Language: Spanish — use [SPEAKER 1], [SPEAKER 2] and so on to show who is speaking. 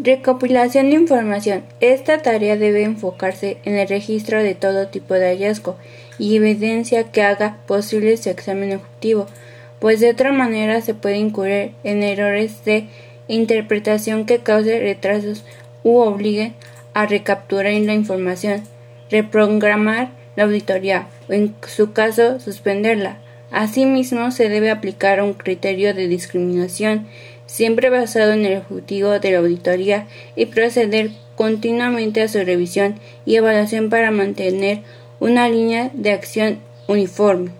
[SPEAKER 1] Recopilación de información. Esta tarea debe enfocarse en el registro de todo tipo de hallazgo y evidencia que haga posible su examen objetivo, pues de otra manera se puede incurrir en errores de interpretación que causen retrasos u obliguen a recapturar la información, reprogramar la auditoría o en su caso suspenderla. Asimismo, se debe aplicar un criterio de discriminación siempre basado en el objetivo de la auditoría y proceder continuamente a su revisión y evaluación para mantener una línea de acción uniforme.